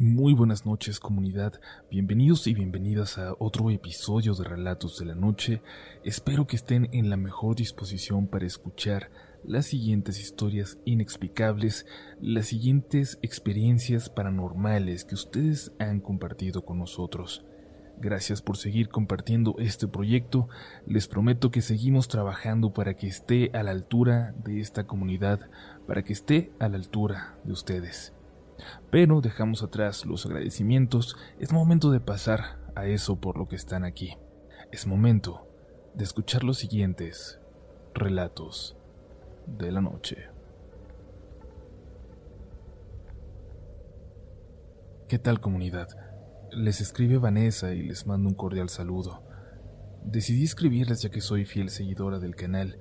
Muy buenas noches comunidad, bienvenidos y bienvenidas a otro episodio de Relatos de la Noche. Espero que estén en la mejor disposición para escuchar las siguientes historias inexplicables, las siguientes experiencias paranormales que ustedes han compartido con nosotros. Gracias por seguir compartiendo este proyecto. Les prometo que seguimos trabajando para que esté a la altura de esta comunidad, para que esté a la altura de ustedes. Pero dejamos atrás los agradecimientos, es momento de pasar a eso por lo que están aquí. Es momento de escuchar los siguientes relatos de la noche. ¿Qué tal comunidad? Les escribe Vanessa y les mando un cordial saludo. Decidí escribirles ya que soy fiel seguidora del canal.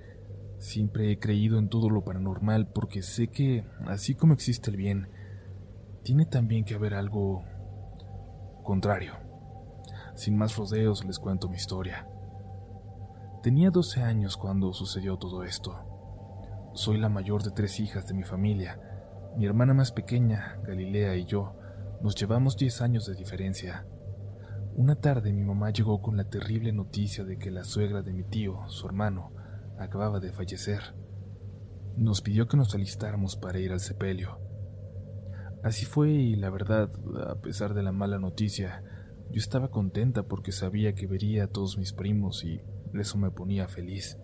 Siempre he creído en todo lo paranormal porque sé que, así como existe el bien, tiene también que haber algo contrario. Sin más rodeos les cuento mi historia. Tenía 12 años cuando sucedió todo esto. Soy la mayor de tres hijas de mi familia. Mi hermana más pequeña, Galilea, y yo nos llevamos 10 años de diferencia. Una tarde mi mamá llegó con la terrible noticia de que la suegra de mi tío, su hermano, acababa de fallecer. Nos pidió que nos alistáramos para ir al sepelio. Así fue y la verdad, a pesar de la mala noticia, yo estaba contenta porque sabía que vería a todos mis primos y eso me ponía feliz.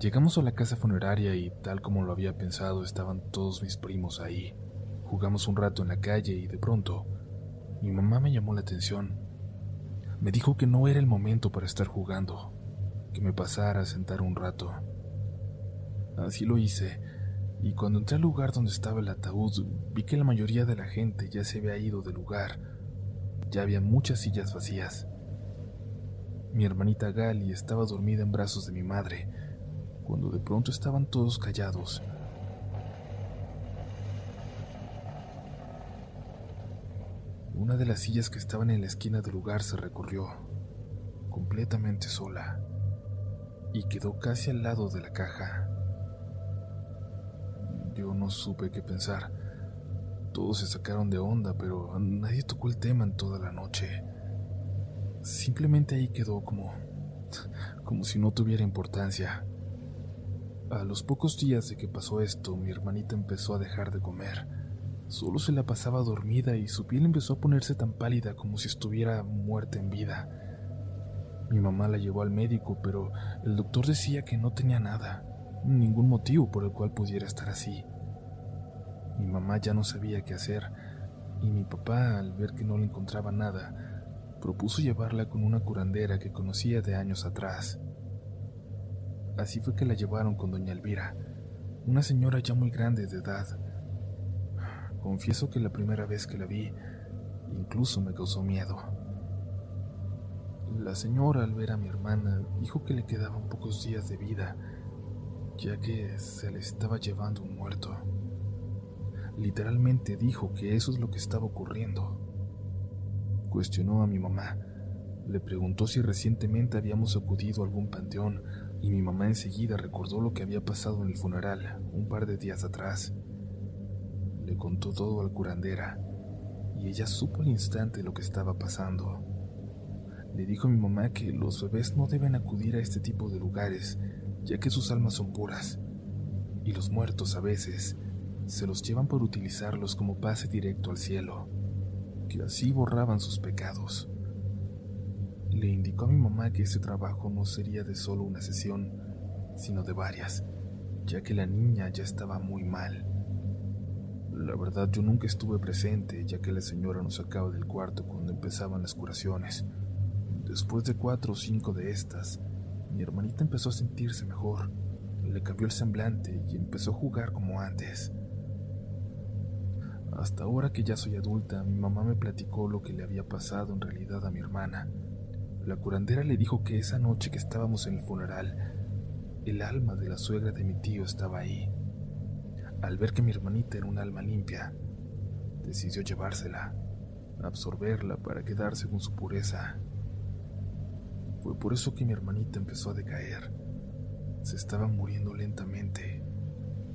Llegamos a la casa funeraria y tal como lo había pensado estaban todos mis primos ahí. Jugamos un rato en la calle y de pronto mi mamá me llamó la atención. Me dijo que no era el momento para estar jugando, que me pasara a sentar un rato. Así lo hice y cuando entré al lugar donde estaba el ataúd, vi que la mayoría de la gente ya se había ido del lugar. Ya había muchas sillas vacías. Mi hermanita Gali estaba dormida en brazos de mi madre, cuando de pronto estaban todos callados. Una de las sillas que estaban en la esquina del lugar se recorrió, completamente sola, y quedó casi al lado de la caja. Yo no supe qué pensar. Todos se sacaron de onda, pero nadie tocó el tema en toda la noche. Simplemente ahí quedó como como si no tuviera importancia. A los pocos días de que pasó esto, mi hermanita empezó a dejar de comer. Solo se la pasaba dormida y su piel empezó a ponerse tan pálida como si estuviera muerta en vida. Mi mamá la llevó al médico, pero el doctor decía que no tenía nada ningún motivo por el cual pudiera estar así. Mi mamá ya no sabía qué hacer y mi papá, al ver que no le encontraba nada, propuso llevarla con una curandera que conocía de años atrás. Así fue que la llevaron con doña Elvira, una señora ya muy grande de edad. Confieso que la primera vez que la vi, incluso me causó miedo. La señora, al ver a mi hermana, dijo que le quedaban pocos días de vida ya que se le estaba llevando un muerto. Literalmente dijo que eso es lo que estaba ocurriendo. Cuestionó a mi mamá. Le preguntó si recientemente habíamos acudido a algún panteón y mi mamá enseguida recordó lo que había pasado en el funeral un par de días atrás. Le contó todo al curandera y ella supo al instante lo que estaba pasando. Le dijo a mi mamá que los bebés no deben acudir a este tipo de lugares ya que sus almas son puras, y los muertos a veces se los llevan por utilizarlos como pase directo al cielo, que así borraban sus pecados. Le indicó a mi mamá que ese trabajo no sería de solo una sesión, sino de varias, ya que la niña ya estaba muy mal. La verdad yo nunca estuve presente, ya que la señora nos sacaba del cuarto cuando empezaban las curaciones. Después de cuatro o cinco de estas, mi hermanita empezó a sentirse mejor, le cambió el semblante y empezó a jugar como antes. Hasta ahora que ya soy adulta, mi mamá me platicó lo que le había pasado en realidad a mi hermana. La curandera le dijo que esa noche que estábamos en el funeral, el alma de la suegra de mi tío estaba ahí. Al ver que mi hermanita era un alma limpia, decidió llevársela, absorberla para quedarse con su pureza. Fue por eso que mi hermanita empezó a decaer. Se estaba muriendo lentamente.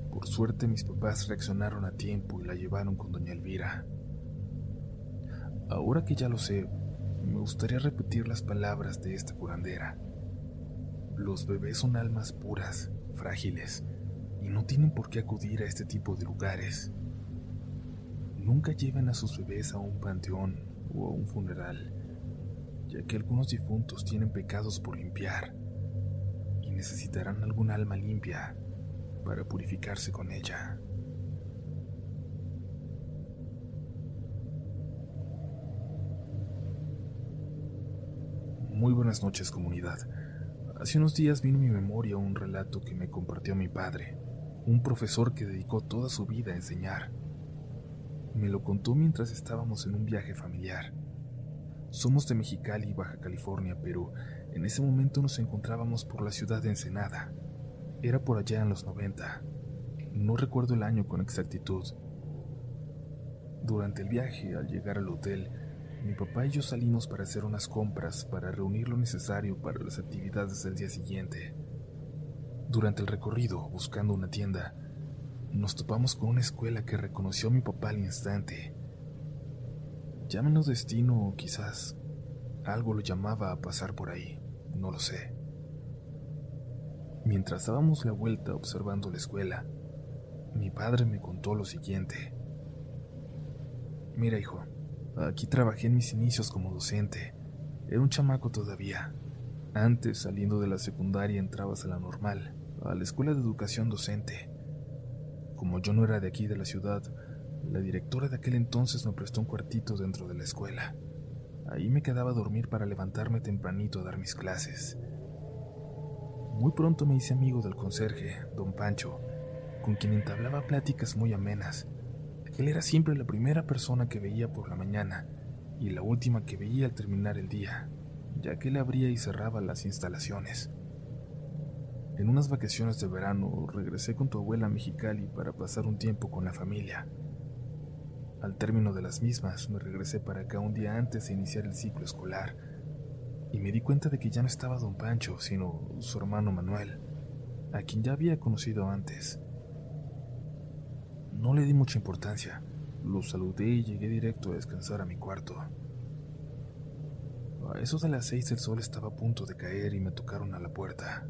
Por suerte mis papás reaccionaron a tiempo y la llevaron con doña Elvira. Ahora que ya lo sé, me gustaría repetir las palabras de esta curandera. Los bebés son almas puras, frágiles, y no tienen por qué acudir a este tipo de lugares. Nunca lleven a sus bebés a un panteón o a un funeral, ya que algunos difuntos tienen pecados por limpiar y necesitarán algún alma limpia para purificarse con ella. Muy buenas noches comunidad. Hace unos días vino a mi memoria un relato que me compartió mi padre, un profesor que dedicó toda su vida a enseñar. Me lo contó mientras estábamos en un viaje familiar. Somos de Mexicali, Baja California, pero en ese momento nos encontrábamos por la ciudad de Ensenada. Era por allá en los 90. No recuerdo el año con exactitud. Durante el viaje, al llegar al hotel, mi papá y yo salimos para hacer unas compras para reunir lo necesario para las actividades del día siguiente. Durante el recorrido, buscando una tienda, nos topamos con una escuela que reconoció a mi papá al instante. Llámenos destino o quizás algo lo llamaba a pasar por ahí, no lo sé. Mientras dábamos la vuelta observando la escuela, mi padre me contó lo siguiente. Mira, hijo, Aquí trabajé en mis inicios como docente. Era un chamaco todavía. Antes, saliendo de la secundaria, entrabas a la normal, a la escuela de educación docente. Como yo no era de aquí de la ciudad, la directora de aquel entonces me prestó un cuartito dentro de la escuela. Ahí me quedaba a dormir para levantarme tempranito a dar mis clases. Muy pronto me hice amigo del conserje, don Pancho, con quien entablaba pláticas muy amenas él era siempre la primera persona que veía por la mañana y la última que veía al terminar el día, ya que él abría y cerraba las instalaciones. En unas vacaciones de verano regresé con tu abuela a Mexicali para pasar un tiempo con la familia. Al término de las mismas me regresé para acá un día antes de iniciar el ciclo escolar y me di cuenta de que ya no estaba don Pancho, sino su hermano Manuel, a quien ya había conocido antes. No le di mucha importancia. Lo saludé y llegué directo a descansar a mi cuarto. A eso de las seis el sol estaba a punto de caer y me tocaron a la puerta.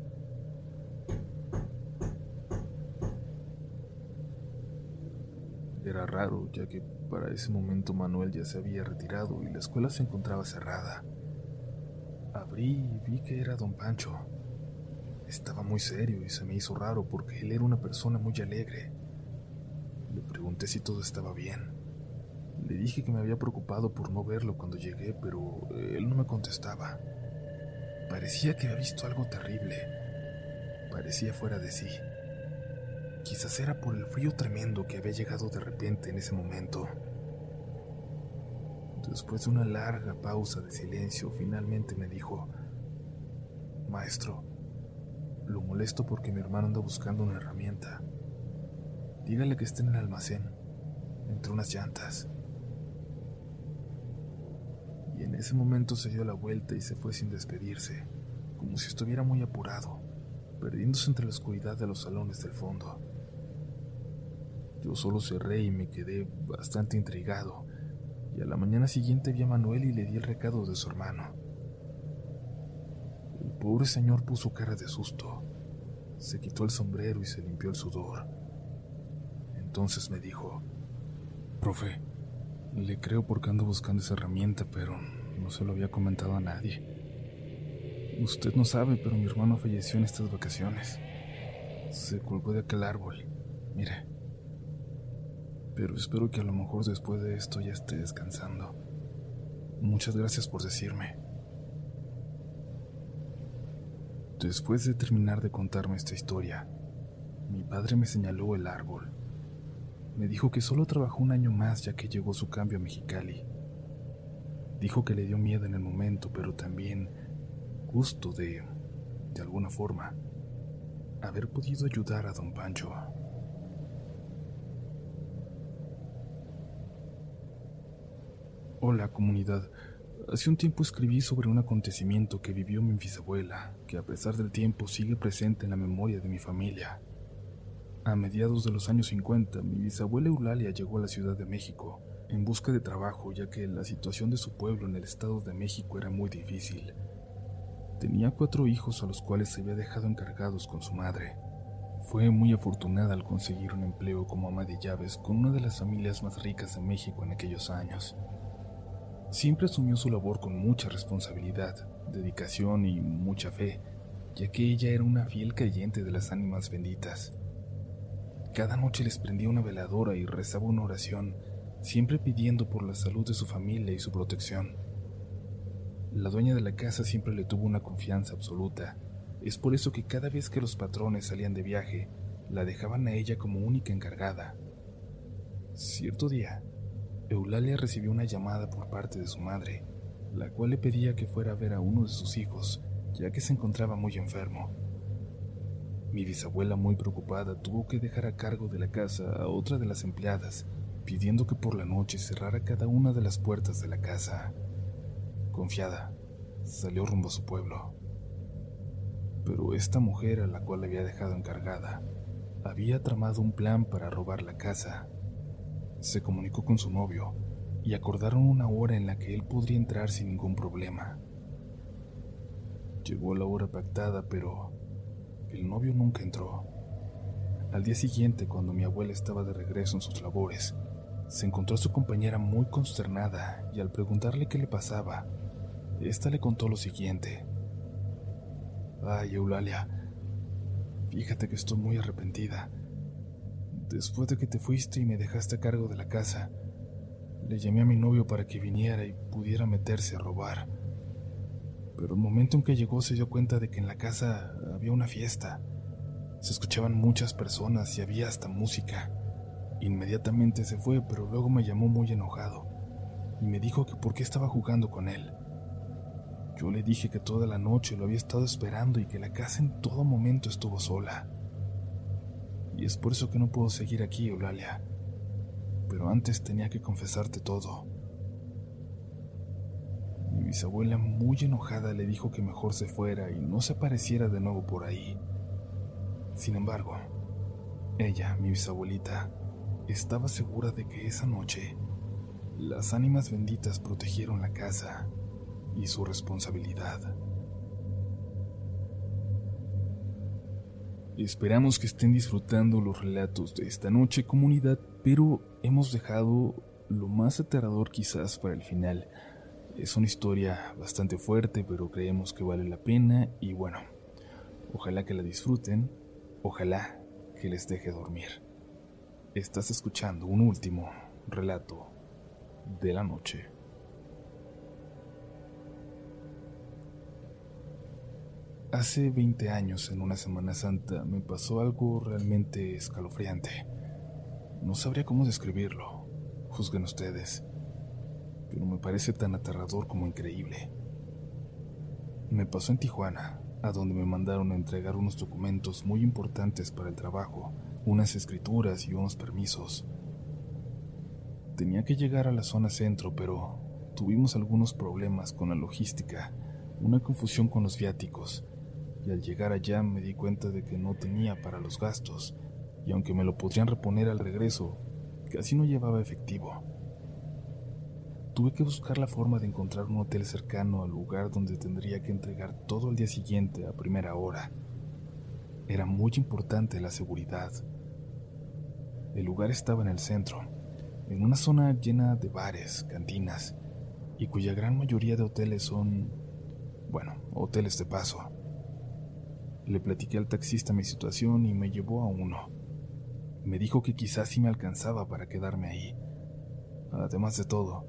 Era raro, ya que para ese momento Manuel ya se había retirado y la escuela se encontraba cerrada. Abrí y vi que era don Pancho. Estaba muy serio y se me hizo raro porque él era una persona muy alegre. Le pregunté si todo estaba bien. Le dije que me había preocupado por no verlo cuando llegué, pero él no me contestaba. Parecía que había visto algo terrible. Parecía fuera de sí. Quizás era por el frío tremendo que había llegado de repente en ese momento. Después de una larga pausa de silencio, finalmente me dijo, Maestro, lo molesto porque mi hermano anda buscando una herramienta. Dígale que esté en el almacén, entre unas llantas. Y en ese momento se dio la vuelta y se fue sin despedirse, como si estuviera muy apurado, perdiéndose entre la oscuridad de los salones del fondo. Yo solo cerré y me quedé bastante intrigado, y a la mañana siguiente vi a Manuel y le di el recado de su hermano. El pobre señor puso cara de susto, se quitó el sombrero y se limpió el sudor. Entonces me dijo, Profe, le creo porque ando buscando esa herramienta, pero no se lo había comentado a nadie. Usted no sabe, pero mi hermano falleció en estas vacaciones. Se colgó de aquel árbol. Mire. Pero espero que a lo mejor después de esto ya esté descansando. Muchas gracias por decirme. Después de terminar de contarme esta historia, mi padre me señaló el árbol me dijo que solo trabajó un año más ya que llegó su cambio a Mexicali. Dijo que le dio miedo en el momento, pero también gusto de, de alguna forma, haber podido ayudar a don Pancho. Hola comunidad. Hace un tiempo escribí sobre un acontecimiento que vivió mi bisabuela, que a pesar del tiempo sigue presente en la memoria de mi familia. A mediados de los años 50, mi bisabuela Eulalia llegó a la Ciudad de México en busca de trabajo, ya que la situación de su pueblo en el Estado de México era muy difícil. Tenía cuatro hijos a los cuales se había dejado encargados con su madre. Fue muy afortunada al conseguir un empleo como ama de llaves con una de las familias más ricas de México en aquellos años. Siempre asumió su labor con mucha responsabilidad, dedicación y mucha fe, ya que ella era una fiel creyente de las ánimas benditas. Cada noche les prendía una veladora y rezaba una oración, siempre pidiendo por la salud de su familia y su protección. La dueña de la casa siempre le tuvo una confianza absoluta. Es por eso que cada vez que los patrones salían de viaje, la dejaban a ella como única encargada. Cierto día, Eulalia recibió una llamada por parte de su madre, la cual le pedía que fuera a ver a uno de sus hijos, ya que se encontraba muy enfermo. Mi bisabuela, muy preocupada, tuvo que dejar a cargo de la casa a otra de las empleadas, pidiendo que por la noche cerrara cada una de las puertas de la casa. Confiada, salió rumbo a su pueblo. Pero esta mujer a la cual había dejado encargada había tramado un plan para robar la casa. Se comunicó con su novio y acordaron una hora en la que él podría entrar sin ningún problema. Llegó la hora pactada, pero el novio nunca entró. Al día siguiente, cuando mi abuela estaba de regreso en sus labores, se encontró a su compañera muy consternada y al preguntarle qué le pasaba, esta le contó lo siguiente. Ay, Eulalia, fíjate que estoy muy arrepentida. Después de que te fuiste y me dejaste a cargo de la casa, le llamé a mi novio para que viniera y pudiera meterse a robar. Pero el momento en que llegó se dio cuenta de que en la casa había una fiesta. Se escuchaban muchas personas y había hasta música. Inmediatamente se fue, pero luego me llamó muy enojado y me dijo que por qué estaba jugando con él. Yo le dije que toda la noche lo había estado esperando y que la casa en todo momento estuvo sola. Y es por eso que no puedo seguir aquí, Eulalia. Pero antes tenía que confesarte todo. Mi bisabuela, muy enojada, le dijo que mejor se fuera y no se apareciera de nuevo por ahí. Sin embargo, ella, mi bisabuelita, estaba segura de que esa noche las ánimas benditas protegieron la casa y su responsabilidad. Esperamos que estén disfrutando los relatos de esta noche, comunidad, pero hemos dejado lo más aterrador quizás para el final. Es una historia bastante fuerte, pero creemos que vale la pena y bueno, ojalá que la disfruten, ojalá que les deje dormir. Estás escuchando un último relato de la noche. Hace 20 años, en una Semana Santa, me pasó algo realmente escalofriante. No sabría cómo describirlo. Juzguen ustedes. Pero me parece tan aterrador como increíble. Me pasó en Tijuana, a donde me mandaron a entregar unos documentos muy importantes para el trabajo, unas escrituras y unos permisos. Tenía que llegar a la zona centro, pero tuvimos algunos problemas con la logística, una confusión con los viáticos y al llegar allá me di cuenta de que no tenía para los gastos, y aunque me lo podrían reponer al regreso, casi no llevaba efectivo. Tuve que buscar la forma de encontrar un hotel cercano al lugar donde tendría que entregar todo el día siguiente a primera hora. Era muy importante la seguridad. El lugar estaba en el centro, en una zona llena de bares, cantinas, y cuya gran mayoría de hoteles son, bueno, hoteles de paso. Le platiqué al taxista mi situación y me llevó a uno. Me dijo que quizás sí me alcanzaba para quedarme ahí. Además de todo,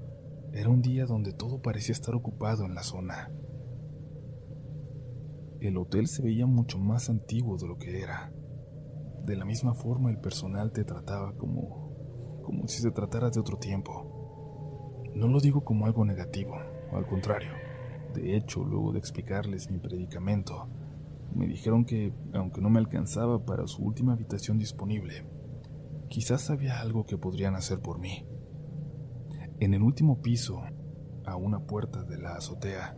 era un día donde todo parecía estar ocupado en la zona. El hotel se veía mucho más antiguo de lo que era. De la misma forma el personal te trataba como como si se tratara de otro tiempo. No lo digo como algo negativo, al contrario. De hecho, luego de explicarles mi predicamento, me dijeron que, aunque no me alcanzaba para su última habitación disponible, quizás había algo que podrían hacer por mí. En el último piso, a una puerta de la azotea,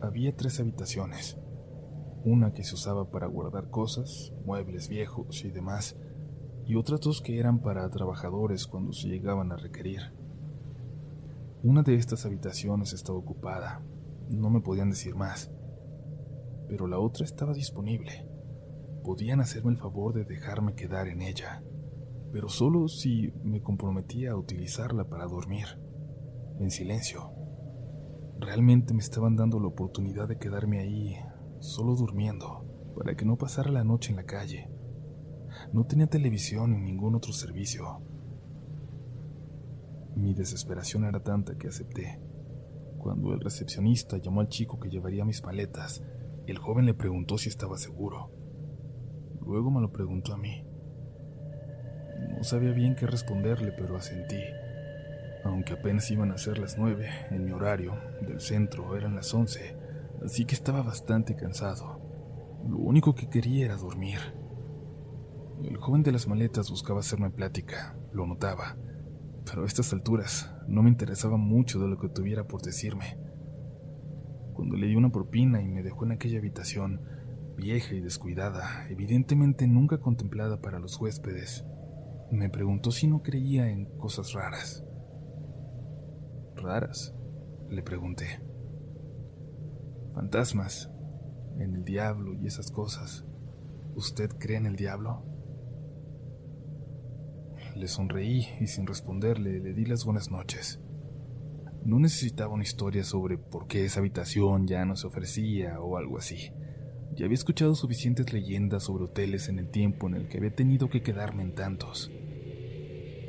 había tres habitaciones. Una que se usaba para guardar cosas, muebles viejos y demás, y otras dos que eran para trabajadores cuando se llegaban a requerir. Una de estas habitaciones estaba ocupada, no me podían decir más, pero la otra estaba disponible. Podían hacerme el favor de dejarme quedar en ella, pero solo si me comprometía a utilizarla para dormir, en silencio. Realmente me estaban dando la oportunidad de quedarme ahí, solo durmiendo, para que no pasara la noche en la calle. No tenía televisión ni ningún otro servicio. Mi desesperación era tanta que acepté. Cuando el recepcionista llamó al chico que llevaría mis maletas, el joven le preguntó si estaba seguro. Luego me lo preguntó a mí. No sabía bien qué responderle, pero asentí. Aunque apenas iban a ser las nueve, en mi horario del centro eran las once, así que estaba bastante cansado. Lo único que quería era dormir. El joven de las maletas buscaba hacerme plática, lo notaba, pero a estas alturas no me interesaba mucho de lo que tuviera por decirme. Cuando le di una propina y me dejó en aquella habitación, vieja y descuidada, evidentemente nunca contemplada para los huéspedes, me preguntó si no creía en cosas raras. ¿Raras? Le pregunté. Fantasmas, en el diablo y esas cosas. ¿Usted cree en el diablo? Le sonreí y sin responderle le di las buenas noches. No necesitaba una historia sobre por qué esa habitación ya no se ofrecía o algo así. Ya había escuchado suficientes leyendas sobre hoteles en el tiempo en el que había tenido que quedarme en tantos.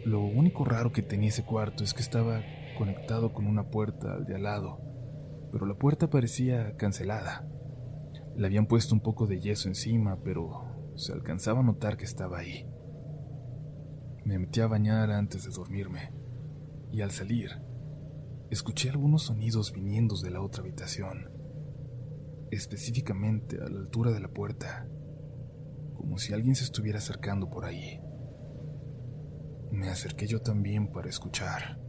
Lo único raro que tenía ese cuarto es que estaba conectado con una puerta al de al lado, pero la puerta parecía cancelada. Le habían puesto un poco de yeso encima, pero se alcanzaba a notar que estaba ahí. Me metí a bañar antes de dormirme, y al salir, escuché algunos sonidos viniendo de la otra habitación, específicamente a la altura de la puerta, como si alguien se estuviera acercando por ahí. Me acerqué yo también para escuchar.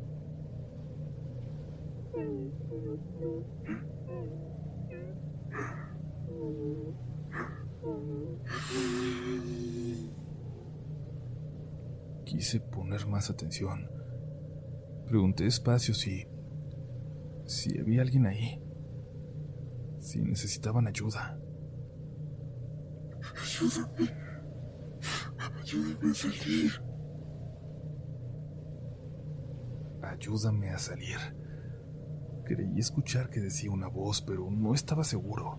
Quise poner más atención. Pregunté despacio si. Si había alguien ahí. Si necesitaban ayuda. Ayúdame. Ayúdame a salir. Ayúdame a salir. Creí escuchar que decía una voz, pero no estaba seguro.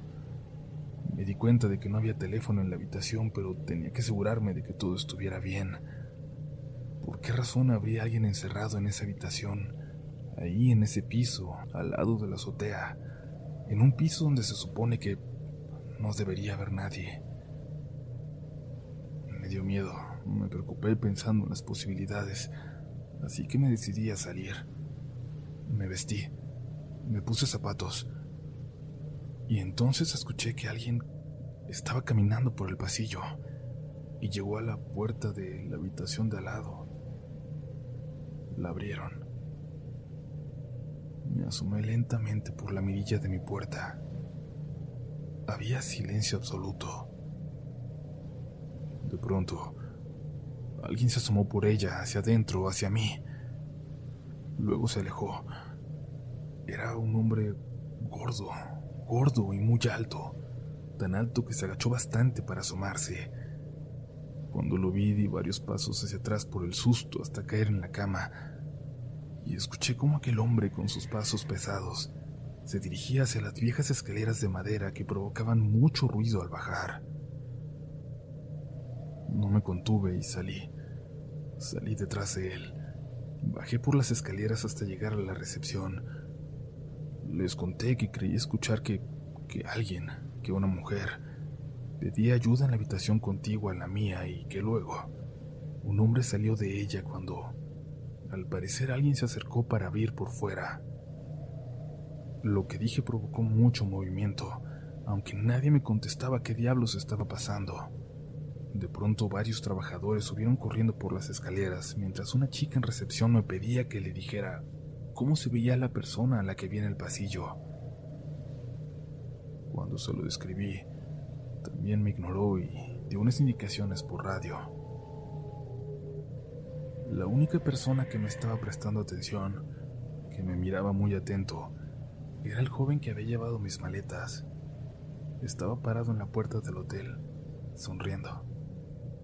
Me di cuenta de que no había teléfono en la habitación, pero tenía que asegurarme de que todo estuviera bien. ¿Por qué razón habría alguien encerrado en esa habitación, ahí en ese piso, al lado de la azotea, en un piso donde se supone que no debería haber nadie? Me dio miedo, me preocupé pensando en las posibilidades, así que me decidí a salir. Me vestí, me puse zapatos, y entonces escuché que alguien estaba caminando por el pasillo y llegó a la puerta de la habitación de al lado. La abrieron. Asomé lentamente por la mirilla de mi puerta. Había silencio absoluto. De pronto, alguien se asomó por ella, hacia adentro, hacia mí. Luego se alejó. Era un hombre gordo, gordo y muy alto, tan alto que se agachó bastante para asomarse. Cuando lo vi di varios pasos hacia atrás por el susto hasta caer en la cama y escuché cómo aquel hombre con sus pasos pesados se dirigía hacia las viejas escaleras de madera que provocaban mucho ruido al bajar. No me contuve y salí. Salí detrás de él. Bajé por las escaleras hasta llegar a la recepción. Les conté que creí escuchar que, que alguien, que una mujer, Pedí ayuda en la habitación contigua a la mía y que luego un hombre salió de ella cuando, al parecer, alguien se acercó para abrir por fuera. Lo que dije provocó mucho movimiento, aunque nadie me contestaba qué diablos estaba pasando. De pronto varios trabajadores subieron corriendo por las escaleras, mientras una chica en recepción me pedía que le dijera cómo se veía la persona a la que vi en el pasillo. Cuando se lo describí, también me ignoró y dio unas indicaciones por radio. La única persona que me estaba prestando atención, que me miraba muy atento, era el joven que había llevado mis maletas. Estaba parado en la puerta del hotel, sonriendo.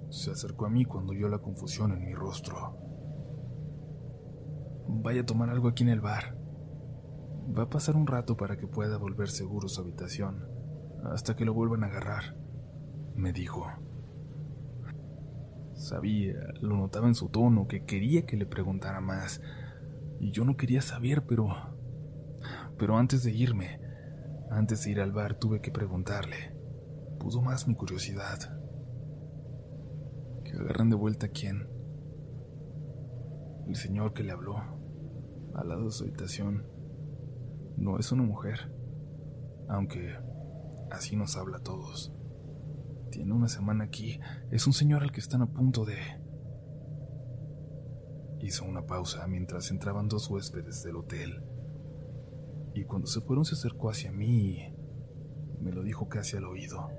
Se acercó a mí cuando vio la confusión en mi rostro. Vaya a tomar algo aquí en el bar. Va a pasar un rato para que pueda volver seguro su habitación, hasta que lo vuelvan a agarrar, me dijo. Sabía, lo notaba en su tono, que quería que le preguntara más, y yo no quería saber, pero... Pero antes de irme, antes de ir al bar, tuve que preguntarle. Pudo más mi curiosidad. ¿Que agarran de vuelta a quién? El señor que le habló, al lado de su habitación, no es una mujer, aunque así nos habla a todos. Tiene una semana aquí, es un señor al que están a punto de... Hizo una pausa mientras entraban dos huéspedes del hotel. Y cuando se fueron se acercó hacia mí y me lo dijo casi al oído.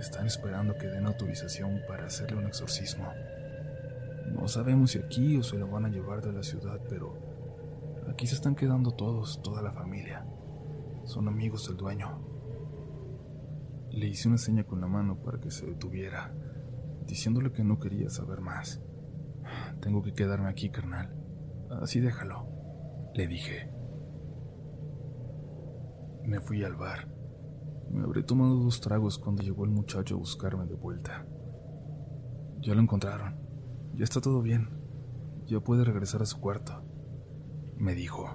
Están esperando que den autorización para hacerle un exorcismo. No sabemos si aquí o se lo van a llevar de la ciudad, pero aquí se están quedando todos, toda la familia. Son amigos del dueño. Le hice una seña con la mano para que se detuviera, diciéndole que no quería saber más. Tengo que quedarme aquí, carnal. Así déjalo, le dije. Me fui al bar. Me habré tomado dos tragos cuando llegó el muchacho a buscarme de vuelta. Ya lo encontraron. Ya está todo bien. Ya puede regresar a su cuarto, me dijo.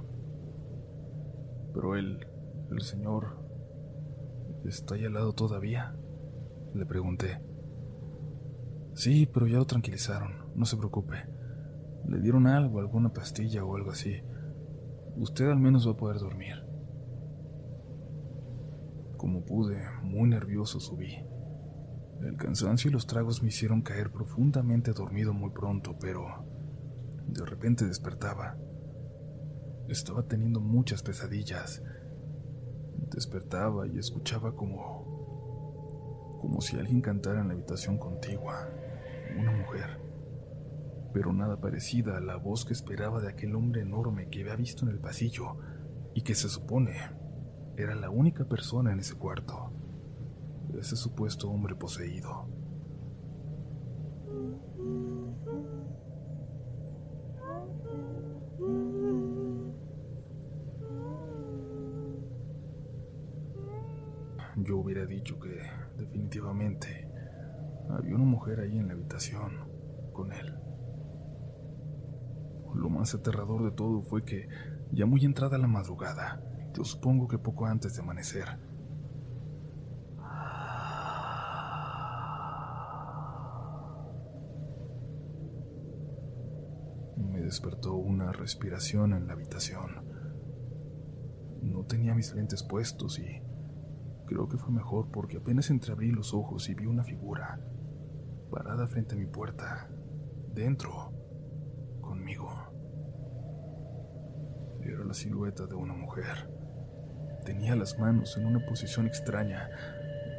Pero él, el señor, ¿está ahí al lado todavía? Le pregunté. Sí, pero ya lo tranquilizaron, no se preocupe. Le dieron algo, alguna pastilla o algo así. Usted al menos va a poder dormir. Como pude, muy nervioso subí. El cansancio y los tragos me hicieron caer profundamente dormido muy pronto, pero de repente despertaba. Estaba teniendo muchas pesadillas. Despertaba y escuchaba como como si alguien cantara en la habitación contigua, una mujer, pero nada parecida a la voz que esperaba de aquel hombre enorme que había visto en el pasillo y que se supone era la única persona en ese cuarto ese supuesto hombre poseído. Hubiera dicho que definitivamente había una mujer ahí en la habitación con él. Lo más aterrador de todo fue que, ya muy entrada la madrugada, yo supongo que poco antes de amanecer, despertó una respiración en la habitación. No tenía mis lentes puestos y creo que fue mejor porque apenas entreabrí los ojos y vi una figura parada frente a mi puerta, dentro, conmigo. Era la silueta de una mujer. Tenía las manos en una posición extraña.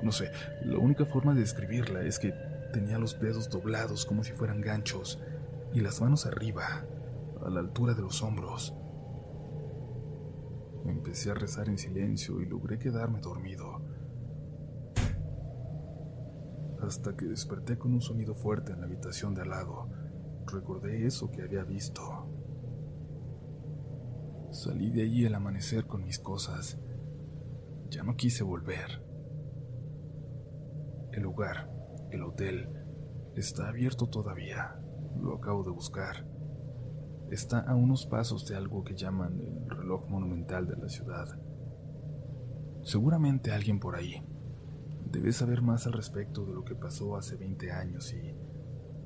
No sé, la única forma de describirla es que tenía los dedos doblados como si fueran ganchos y las manos arriba, a la altura de los hombros. Empecé a rezar en silencio y logré quedarme dormido. Hasta que desperté con un sonido fuerte en la habitación de al lado. Recordé eso que había visto. Salí de allí al amanecer con mis cosas. Ya no quise volver. El lugar, el hotel, está abierto todavía. Lo acabo de buscar está a unos pasos de algo que llaman el reloj monumental de la ciudad. Seguramente alguien por ahí debe saber más al respecto de lo que pasó hace 20 años y,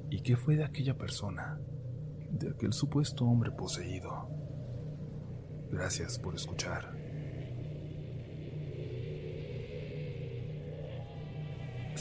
y qué fue de aquella persona, de aquel supuesto hombre poseído. Gracias por escuchar.